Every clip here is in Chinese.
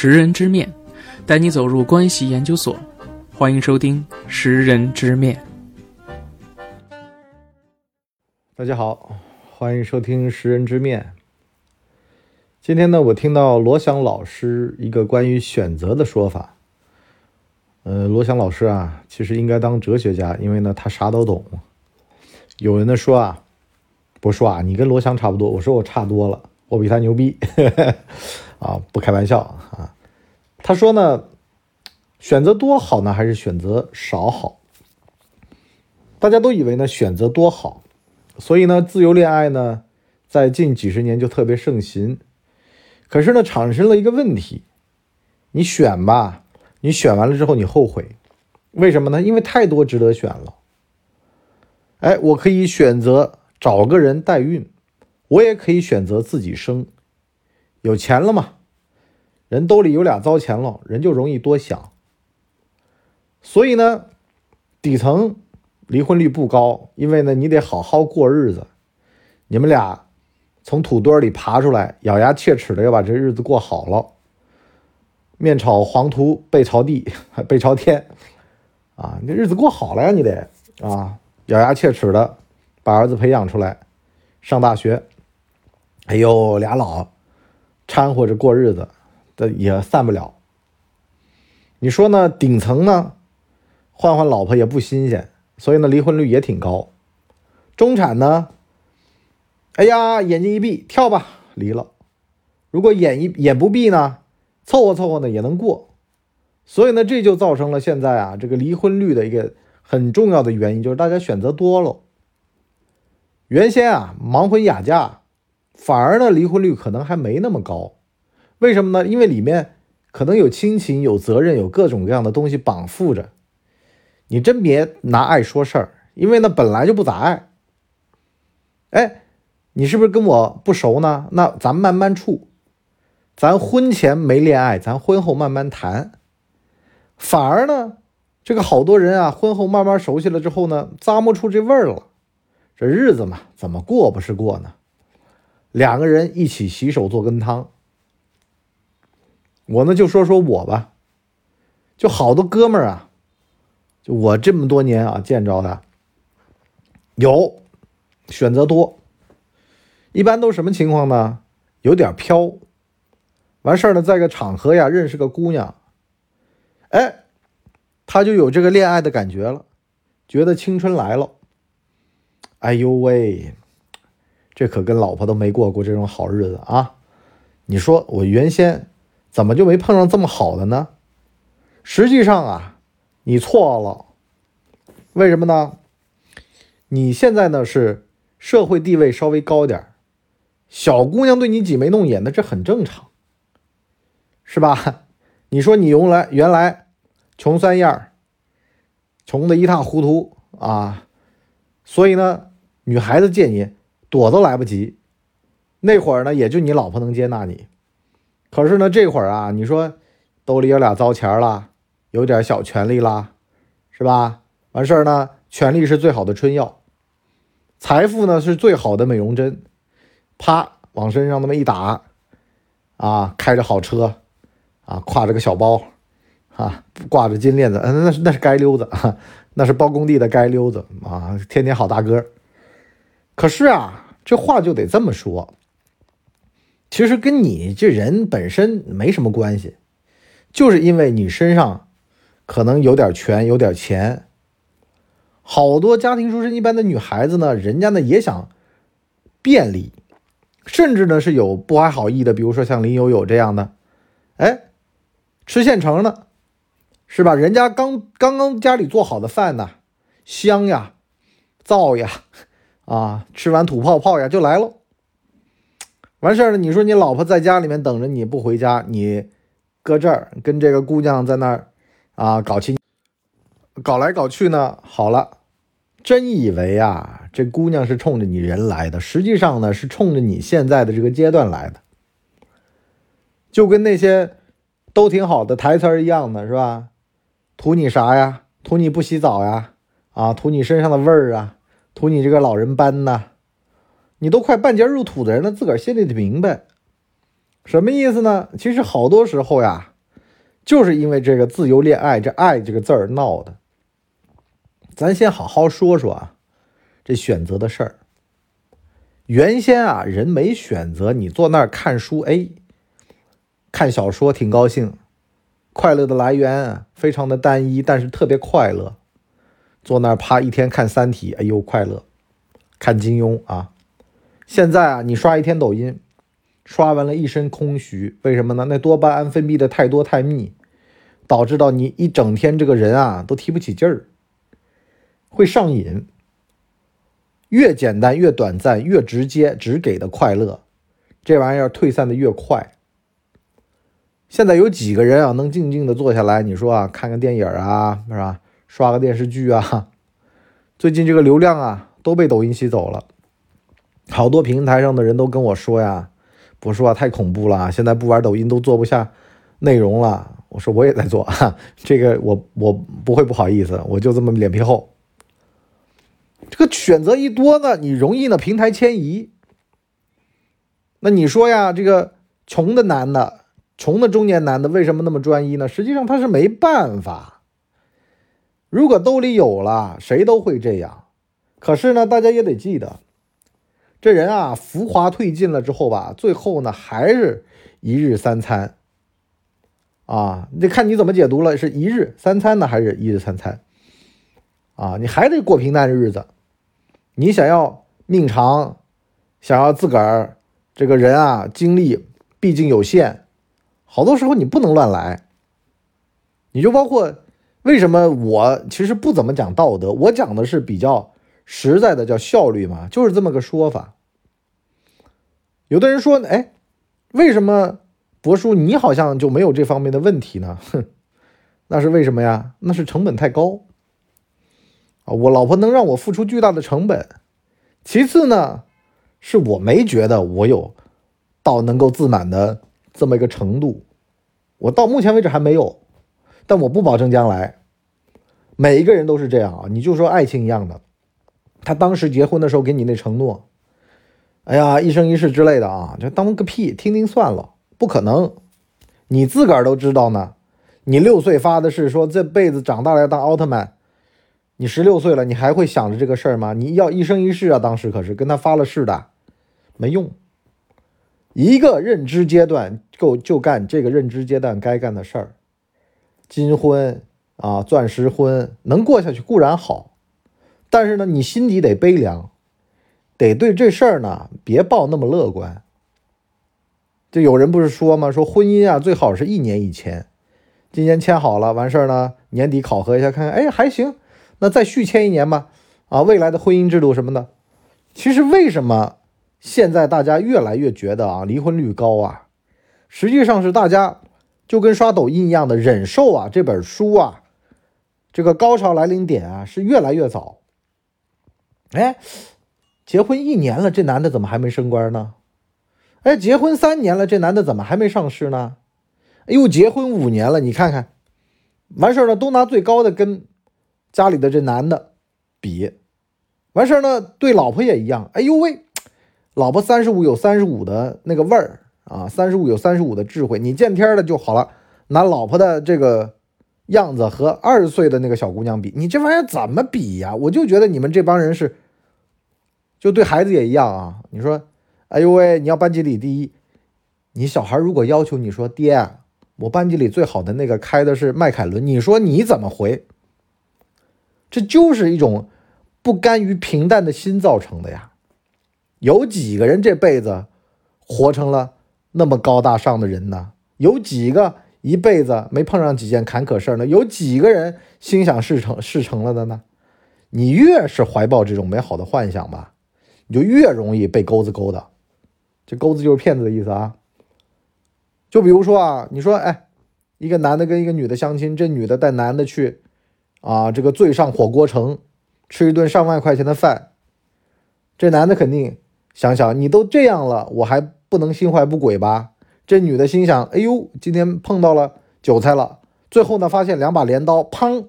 识人之面，带你走入关系研究所。欢迎收听《识人之面》。大家好，欢迎收听《识人之面》。今天呢，我听到罗翔老师一个关于选择的说法。呃，罗翔老师啊，其实应该当哲学家，因为呢，他啥都懂。有人呢说啊，不说啊，你跟罗翔差不多。我说我差多了，我比他牛逼。啊，不开玩笑啊。他说呢，选择多好呢，还是选择少好？大家都以为呢，选择多好，所以呢，自由恋爱呢，在近几十年就特别盛行。可是呢，产生了一个问题，你选吧，你选完了之后你后悔，为什么呢？因为太多值得选了。哎，我可以选择找个人代孕，我也可以选择自己生。有钱了嘛，人兜里有俩糟钱了，人就容易多想。所以呢，底层离婚率不高，因为呢，你得好好过日子。你们俩。从土堆里爬出来，咬牙切齿的要把这日子过好了。面朝黄土背朝地，背朝天，啊，你这日子过好了呀，你得啊，咬牙切齿的把儿子培养出来，上大学。哎呦，俩老掺和着过日子，的也散不了。你说呢？顶层呢，换换老婆也不新鲜，所以呢，离婚率也挺高。中产呢？哎呀，眼睛一闭，跳吧，离了。如果眼一眼不闭呢，凑合凑合呢也能过。所以呢，这就造成了现在啊这个离婚率的一个很重要的原因，就是大家选择多了。原先啊盲婚哑嫁，反而呢离婚率可能还没那么高。为什么呢？因为里面可能有亲情、有责任、有各种各样的东西绑缚着。你真别拿爱说事儿，因为那本来就不咋爱。哎。你是不是跟我不熟呢？那咱慢慢处，咱婚前没恋爱，咱婚后慢慢谈。反而呢，这个好多人啊，婚后慢慢熟悉了之后呢，咂摸出这味儿了。这日子嘛，怎么过不是过呢？两个人一起洗手做羹汤。我呢就说说我吧，就好多哥们儿啊，就我这么多年啊见着的，有选择多。一般都什么情况呢？有点飘，完事儿呢，在个场合呀，认识个姑娘，哎，他就有这个恋爱的感觉了，觉得青春来了。哎呦喂，这可跟老婆都没过过这种好日子啊！你说我原先怎么就没碰上这么好的呢？实际上啊，你错了。为什么呢？你现在呢是社会地位稍微高点。小姑娘对你挤眉弄眼的，这很正常，是吧？你说你原来原来穷三样穷的一塌糊涂啊，所以呢，女孩子见你躲都来不及。那会儿呢，也就你老婆能接纳你。可是呢，这会儿啊，你说兜里有俩糟钱了，有点小权利啦，是吧？完事儿呢，权力是最好的春药，财富呢是最好的美容针。啪，往身上那么一打，啊，开着好车，啊，挎着个小包，啊，挂着金链子，嗯，那是那是街溜子，那是包工地的街溜子啊，天天好大哥。可是啊，这话就得这么说，其实跟你这人本身没什么关系，就是因为你身上可能有点权，有点钱。好多家庭出身一般的女孩子呢，人家呢也想便利。甚至呢是有不怀好意的，比如说像林有有这样的，哎，吃现成的，是吧？人家刚刚刚家里做好的饭呢，香呀，燥呀，啊，吃完吐泡泡呀就来了。完事儿了，你说你老婆在家里面等着你不回家，你搁这儿跟这个姑娘在那儿啊搞亲，搞来搞去呢，好了。真以为啊，这姑娘是冲着你人来的，实际上呢是冲着你现在的这个阶段来的，就跟那些都挺好的台词一样的，是吧？图你啥呀？图你不洗澡呀？啊，图你身上的味儿啊？图你这个老人斑呐？你都快半截入土的人了，自个儿心里得明白，什么意思呢？其实好多时候呀，就是因为这个自由恋爱这“爱”这个字儿闹的。咱先好好说说啊，这选择的事儿。原先啊，人没选择，你坐那儿看书，哎，看小说挺高兴，快乐的来源非常的单一，但是特别快乐。坐那儿趴一天看《三体》，哎呦快乐，看金庸啊。现在啊，你刷一天抖音，刷完了一身空虚，为什么呢？那多巴胺分泌的太多太密，导致到你一整天这个人啊都提不起劲儿，会上瘾。越简单越短暂越直接只给的快乐，这玩意儿退散的越快。现在有几个人啊能静静的坐下来？你说啊，看个电影啊，是吧？刷个电视剧啊？最近这个流量啊都被抖音吸走了，好多平台上的人都跟我说呀，我说啊太恐怖了，现在不玩抖音都做不下内容了。我说我也在做，这个我我不会不好意思，我就这么脸皮厚。这个选择一多呢，你容易呢平台迁移。那你说呀，这个穷的男的，穷的中年男的为什么那么专一呢？实际上他是没办法。如果兜里有了，谁都会这样。可是呢，大家也得记得，这人啊，浮华褪尽了之后吧，最后呢还是一日三餐。啊，得看你怎么解读了，是一日三餐呢，还是一日三餐？啊，你还得过平淡日子。你想要命长，想要自个儿这个人啊，精力毕竟有限，好多时候你不能乱来。你就包括为什么我其实不怎么讲道德，我讲的是比较实在的，叫效率嘛，就是这么个说法。有的人说，哎，为什么博叔你好像就没有这方面的问题呢？哼，那是为什么呀？那是成本太高。我老婆能让我付出巨大的成本，其次呢，是我没觉得我有到能够自满的这么一个程度，我到目前为止还没有，但我不保证将来。每一个人都是这样啊，你就说爱情一样的，他当时结婚的时候给你那承诺，哎呀，一生一世之类的啊，就当个屁，听听算了，不可能，你自个儿都知道呢，你六岁发的誓说这辈子长大了要当奥特曼。你十六岁了，你还会想着这个事儿吗？你要一生一世啊！当时可是跟他发了誓的，没用。一个认知阶段够就干这个认知阶段该干的事儿。金婚啊，钻石婚能过下去固然好，但是呢，你心底得悲凉，得对这事儿呢别抱那么乐观。就有人不是说吗？说婚姻啊，最好是一年一签，今年签好了，完事儿呢，年底考核一下，看看，哎，还行。那再续签一年吧，啊，未来的婚姻制度什么的，其实为什么现在大家越来越觉得啊离婚率高啊？实际上是大家就跟刷抖音一样的忍受啊这本书啊，这个高潮来临点啊是越来越早。哎，结婚一年了，这男的怎么还没升官呢？哎，结婚三年了，这男的怎么还没上市呢？哎呦，结婚五年了，你看看，完事儿了都拿最高的跟。家里的这男的比完事儿呢，对老婆也一样。哎呦喂，老婆三十五有三十五的那个味儿啊，三十五有三十五的智慧。你见天的就好了，拿老婆的这个样子和二十岁的那个小姑娘比，你这玩意儿怎么比呀？我就觉得你们这帮人是，就对孩子也一样啊。你说，哎呦喂，你要班级里第一，你小孩如果要求你说，爹，我班级里最好的那个开的是迈凯伦，你说你怎么回？这就是一种不甘于平淡的心造成的呀。有几个人这辈子活成了那么高大上的人呢？有几个一辈子没碰上几件坎坷事儿呢？有几个人心想事成事成了的呢？你越是怀抱这种美好的幻想吧，你就越容易被钩子勾的。这钩子就是骗子的意思啊。就比如说啊，你说，哎，一个男的跟一个女的相亲，这女的带男的去。啊，这个醉上火锅城，吃一顿上万块钱的饭，这男的肯定想想，你都这样了，我还不能心怀不轨吧？这女的心想，哎呦，今天碰到了韭菜了。最后呢，发现两把镰刀，砰，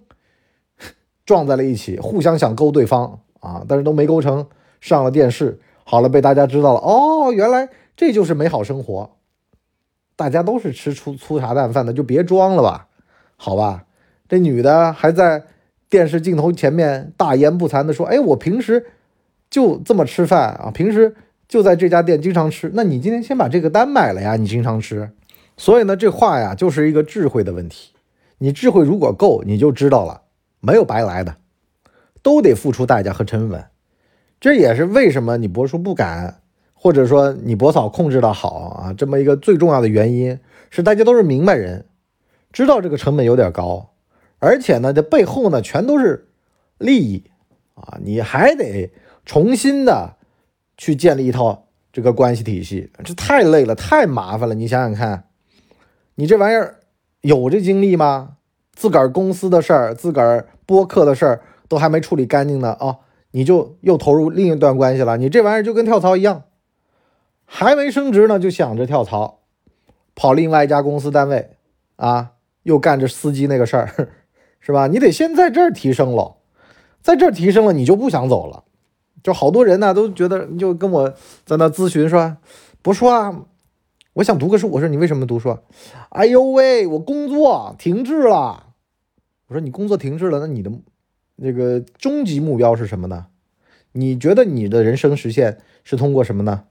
撞在了一起，互相想勾对方啊，但是都没勾成，上了电视，好了，被大家知道了。哦，原来这就是美好生活。大家都是吃粗粗茶淡饭的，就别装了吧，好吧？这女的还在电视镜头前面大言不惭的说：“哎，我平时就这么吃饭啊，平时就在这家店经常吃。那你今天先把这个单买了呀，你经常吃。所以呢，这话呀就是一个智慧的问题。你智慧如果够，你就知道了，没有白来的，都得付出代价和成本。这也是为什么你伯叔不敢。”或者说你伯嫂控制的好啊，这么一个最重要的原因是大家都是明白人，知道这个成本有点高，而且呢，这背后呢全都是利益啊，你还得重新的去建立一套这个关系体系，这太累了，太麻烦了。你想想看，你这玩意儿有这精力吗？自个儿公司的事儿，自个儿播客的事儿都还没处理干净呢啊，你就又投入另一段关系了，你这玩意儿就跟跳槽一样。还没升职呢，就想着跳槽，跑另外一家公司单位，啊，又干着司机那个事儿，是吧？你得先在这儿提升了，在这儿提升了，你就不想走了。就好多人呢，都觉得就跟我在那咨询说，不说啊，我想读个书。我说你为什么读书？哎呦喂，我工作停滞了。我说你工作停滞了，那你的那个终极目标是什么呢？你觉得你的人生实现是通过什么呢？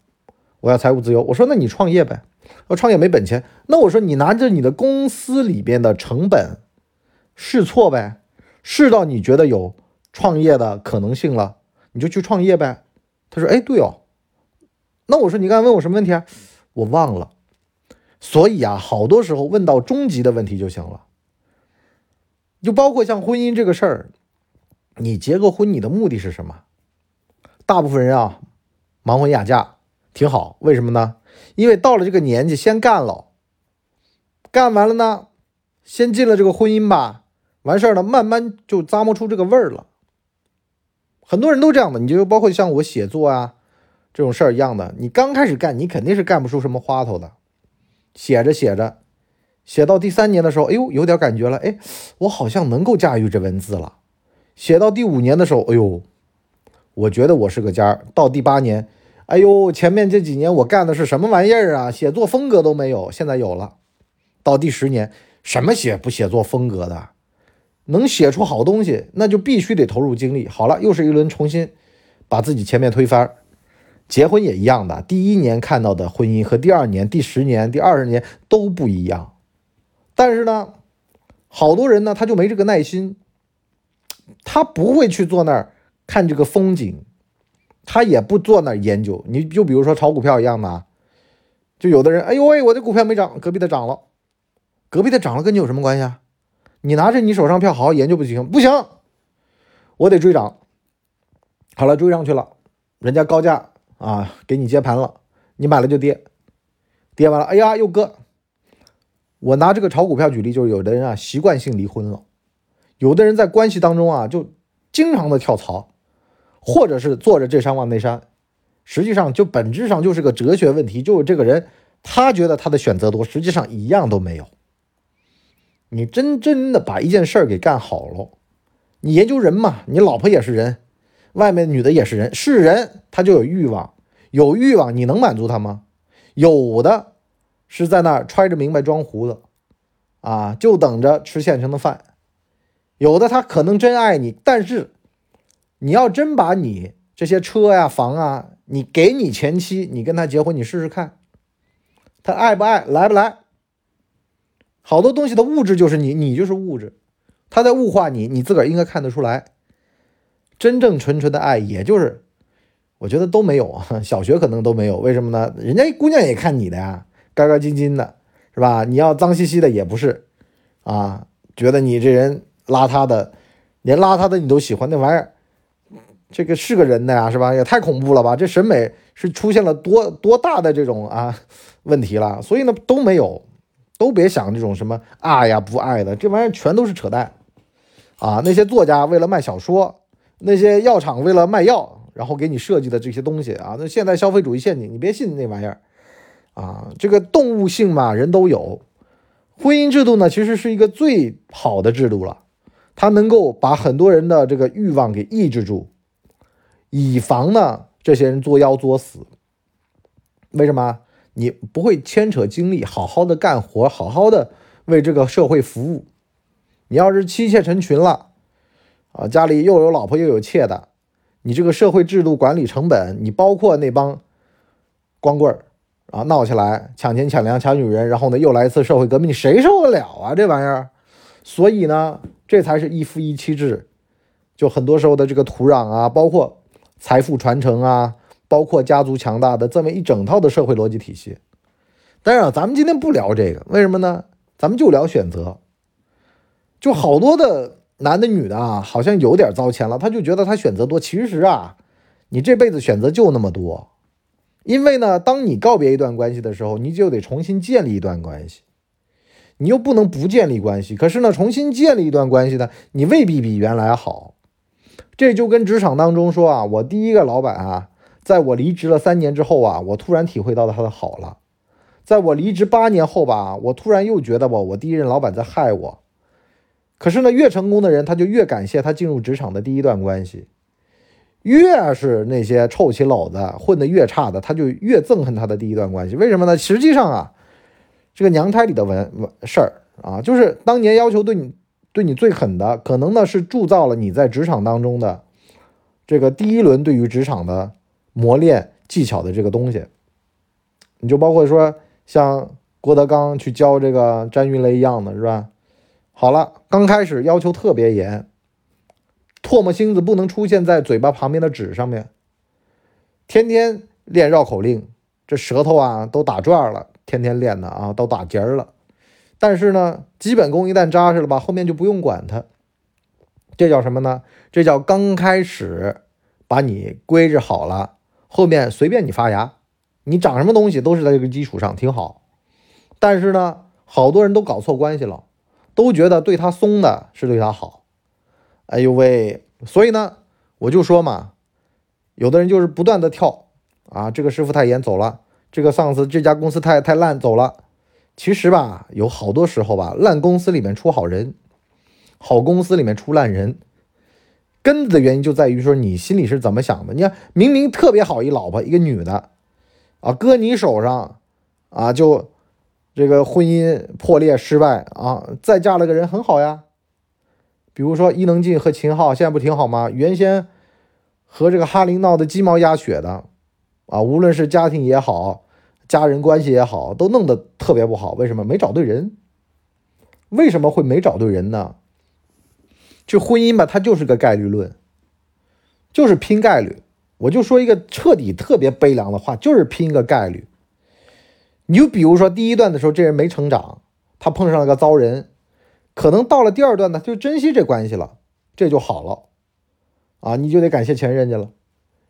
我要财务自由，我说那你创业呗。我创业没本钱，那我说你拿着你的公司里边的成本试错呗，试到你觉得有创业的可能性了，你就去创业呗。他说：“哎，对哦。”那我说你刚才问我什么问题啊？我忘了。所以啊，好多时候问到终极的问题就行了。就包括像婚姻这个事儿，你结个婚，你的目的是什么？大部分人啊，盲婚哑嫁。挺好，为什么呢？因为到了这个年纪，先干了，干完了呢，先进了这个婚姻吧，完事儿了，慢慢就咂摸出这个味儿了。很多人都这样的，你就包括像我写作啊这种事儿一样的，你刚开始干，你肯定是干不出什么花头的。写着写着，写到第三年的时候，哎呦，有点感觉了，哎，我好像能够驾驭这文字了。写到第五年的时候，哎呦，我觉得我是个尖儿。到第八年。哎呦，前面这几年我干的是什么玩意儿啊？写作风格都没有，现在有了。到第十年，什么写不写作风格的，能写出好东西，那就必须得投入精力。好了，又是一轮重新把自己前面推翻。结婚也一样的，第一年看到的婚姻和第二年、第十年、第二十年都不一样。但是呢，好多人呢，他就没这个耐心，他不会去坐那儿看这个风景。他也不坐那儿研究，你就比如说炒股票一样的，就有的人，哎呦喂，我这股票没涨，隔壁的涨了，隔壁的涨了跟你有什么关系啊？你拿着你手上票好好研究不行，不行，我得追涨。好了，追上去了，人家高价啊给你接盘了，你买了就跌，跌完了，哎呀又割。我拿这个炒股票举例，就是有的人啊习惯性离婚了，有的人在关系当中啊就经常的跳槽。或者是坐着这山望那山，实际上就本质上就是个哲学问题，就是这个人他觉得他的选择多，实际上一样都没有。你真真的把一件事儿给干好了，你研究人嘛，你老婆也是人，外面女的也是人，是人他就有欲望，有欲望你能满足他吗？有的是在那儿揣着明白装糊涂，啊，就等着吃现成的饭；有的他可能真爱你，但是。你要真把你这些车呀、房啊，你给你前妻，你跟他结婚，你试试看，他爱不爱，来不来？好多东西的物质就是你，你就是物质，他在物化你，你自个儿应该看得出来。真正纯纯的爱，也就是我觉得都没有，小学可能都没有。为什么呢？人家姑娘也看你的呀，干干净净的，是吧？你要脏兮兮的也不是，啊，觉得你这人邋遢的，连邋遢的你都喜欢那玩意儿。这个是个人的呀，是吧？也太恐怖了吧！这审美是出现了多多大的这种啊问题了？所以呢，都没有，都别想这种什么爱呀不爱的，这玩意儿全都是扯淡啊！那些作家为了卖小说，那些药厂为了卖药，然后给你设计的这些东西啊，那现代消费主义陷阱，你别信那玩意儿啊！这个动物性嘛，人都有。婚姻制度呢，其实是一个最好的制度了，它能够把很多人的这个欲望给抑制住。以防呢，这些人作妖作死。为什么？你不会牵扯精力，好好的干活，好好的为这个社会服务。你要是妻妾成群了，啊，家里又有老婆又有妾的，你这个社会制度管理成本，你包括那帮光棍儿啊，闹起来抢钱抢粮抢女人，然后呢又来一次社会革命，谁受得了啊？这玩意儿，所以呢，这才是一夫一妻制。就很多时候的这个土壤啊，包括财富传承啊，包括家族强大的这么一整套的社会逻辑体系。当然，咱们今天不聊这个，为什么呢？咱们就聊选择。就好多的男的女的啊，好像有点糟钱了，他就觉得他选择多。其实啊，你这辈子选择就那么多。因为呢，当你告别一段关系的时候，你就得重新建立一段关系，你又不能不建立关系。可是呢，重新建立一段关系呢，你未必比原来好。这就跟职场当中说啊，我第一个老板啊，在我离职了三年之后啊，我突然体会到了他的好了。在我离职八年后吧，我突然又觉得吧，我第一任老板在害我。可是呢，越成功的人，他就越感谢他进入职场的第一段关系；越是那些臭棋篓子混得越差的，他就越憎恨他的第一段关系。为什么呢？实际上啊，这个娘胎里的文文事儿啊，就是当年要求对你对你最狠的，可能呢是铸造了你在职场当中的这个第一轮对于职场的磨练技巧的这个东西。你就包括说像郭德纲去教这个詹云雷一样的是吧？好了，刚开始要求特别严，唾沫星子不能出现在嘴巴旁边的纸上面，天天练绕口令，这舌头啊都打转了，天天练的啊都打结了。但是呢，基本功一旦扎实了吧，后面就不用管它。这叫什么呢？这叫刚开始把你规制好了，后面随便你发芽，你长什么东西都是在这个基础上，挺好。但是呢，好多人都搞错关系了。都觉得对他松的是对他好，哎呦喂！所以呢，我就说嘛，有的人就是不断的跳啊，这个师傅太严走了，这个上司这家公司太太烂走了。其实吧，有好多时候吧，烂公司里面出好人，好公司里面出烂人，根子的原因就在于说你心里是怎么想的。你看，明明特别好一老婆，一个女的啊，搁你手上啊就。这个婚姻破裂失败啊，再嫁了个人很好呀。比如说伊能静和秦昊现在不挺好吗？原先和这个哈林闹得鸡毛鸭血的啊，无论是家庭也好，家人关系也好，都弄得特别不好。为什么没找对人？为什么会没找对人呢？就婚姻吧，它就是个概率论，就是拼概率。我就说一个彻底特别悲凉的话，就是拼一个概率。你就比如说第一段的时候，这人没成长，他碰上了个糟人，可能到了第二段呢，就珍惜这关系了，这就好了，啊，你就得感谢前任去了。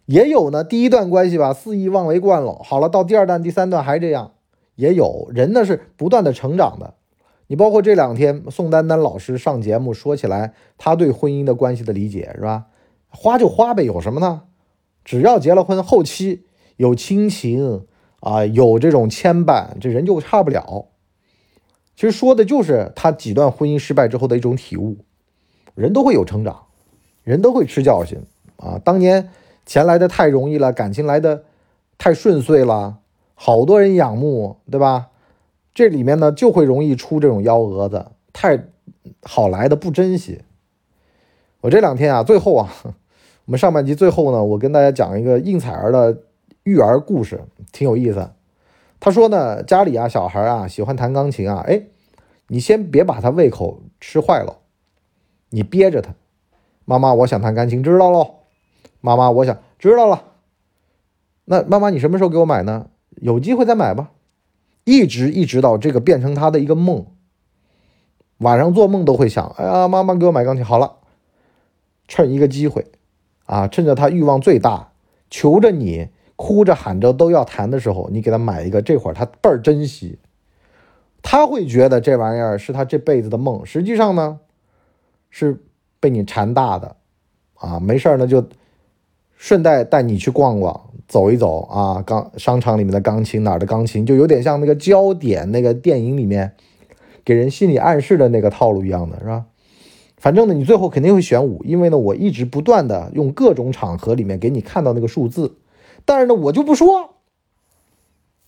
也有呢，第一段关系吧，肆意妄为惯了，好了，到第二段、第三段还这样，也有人呢是不断的成长的。你包括这两天宋丹丹老师上节目说起来，他对婚姻的关系的理解是吧？花就花呗，有什么呢？只要结了婚，后期有亲情。啊，有这种牵绊，这人就差不了。其实说的就是他几段婚姻失败之后的一种体悟。人都会有成长，人都会吃教训啊。当年钱来的太容易了，感情来的太顺遂了，好多人仰慕，对吧？这里面呢就会容易出这种幺蛾子，太好来的不珍惜。我这两天啊，最后啊，我们上半集最后呢，我跟大家讲一个应采儿的。育儿故事挺有意思。他说呢，家里啊，小孩啊喜欢弹钢琴啊，哎，你先别把他胃口吃坏了，你憋着他。妈妈，我想弹钢琴，知道喽。妈妈，我想知道了。那妈妈，你什么时候给我买呢？有机会再买吧。一直一直到这个变成他的一个梦，晚上做梦都会想，哎呀，妈妈给我买钢琴。好了，趁一个机会啊，趁着他欲望最大，求着你。哭着喊着都要谈的时候，你给他买一个，这会儿他倍儿珍惜，他会觉得这玩意儿是他这辈子的梦。实际上呢，是被你馋大的啊！没事儿呢，就顺带带你去逛逛，走一走啊。钢商场里面的钢琴，哪儿的钢琴，就有点像那个焦点那个电影里面给人心理暗示的那个套路一样的，是吧？反正呢，你最后肯定会选五，因为呢，我一直不断的用各种场合里面给你看到那个数字。但是呢，我就不说，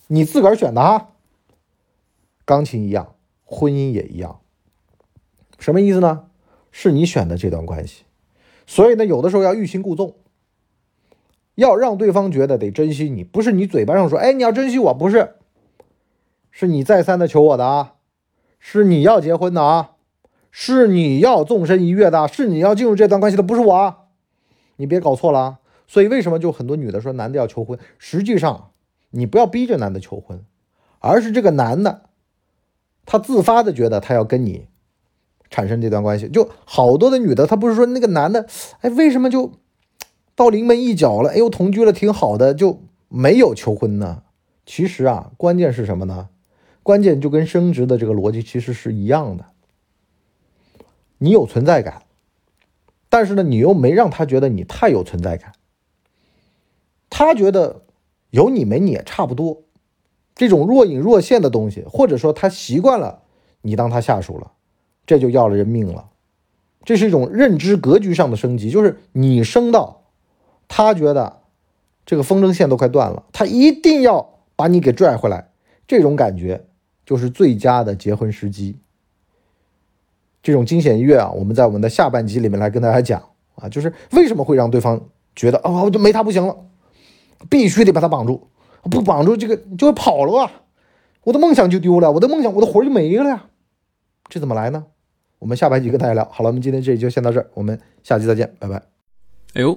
你自个儿选的啊。钢琴一样，婚姻也一样。什么意思呢？是你选的这段关系，所以呢，有的时候要欲擒故纵，要让对方觉得得珍惜你，不是你嘴巴上说，哎，你要珍惜我，不是，是你再三的求我的啊，是你要结婚的啊，是你要纵身一跃的，是你要进入这段关系的，不是我，你别搞错了啊。所以为什么就很多女的说男的要求婚？实际上，你不要逼着男的求婚，而是这个男的，他自发的觉得他要跟你。产生这段关系，就好多的女的，她不是说那个男的，哎，为什么就到临门一脚了？哎呦，同居了挺好的，就没有求婚呢？其实啊，关键是什么呢？关键就跟升职的这个逻辑其实是一样的。你有存在感，但是呢，你又没让他觉得你太有存在感，他觉得有你没你也差不多，这种若隐若现的东西，或者说他习惯了你当他下属了。这就要了人命了，这是一种认知格局上的升级，就是你升到他觉得这个风筝线都快断了，他一定要把你给拽回来，这种感觉就是最佳的结婚时机。这种惊险一跃啊，我们在我们的下半集里面来跟大家讲啊，就是为什么会让对方觉得啊，我就没他不行了，必须得把他绑住，不绑住这个就会跑了啊，我的梦想就丢了，我的梦想，我的魂就没了呀，这怎么来呢？我们下半集跟大家聊。好了，我们今天这里就先到这儿，我们下期再见，拜拜。哎呦，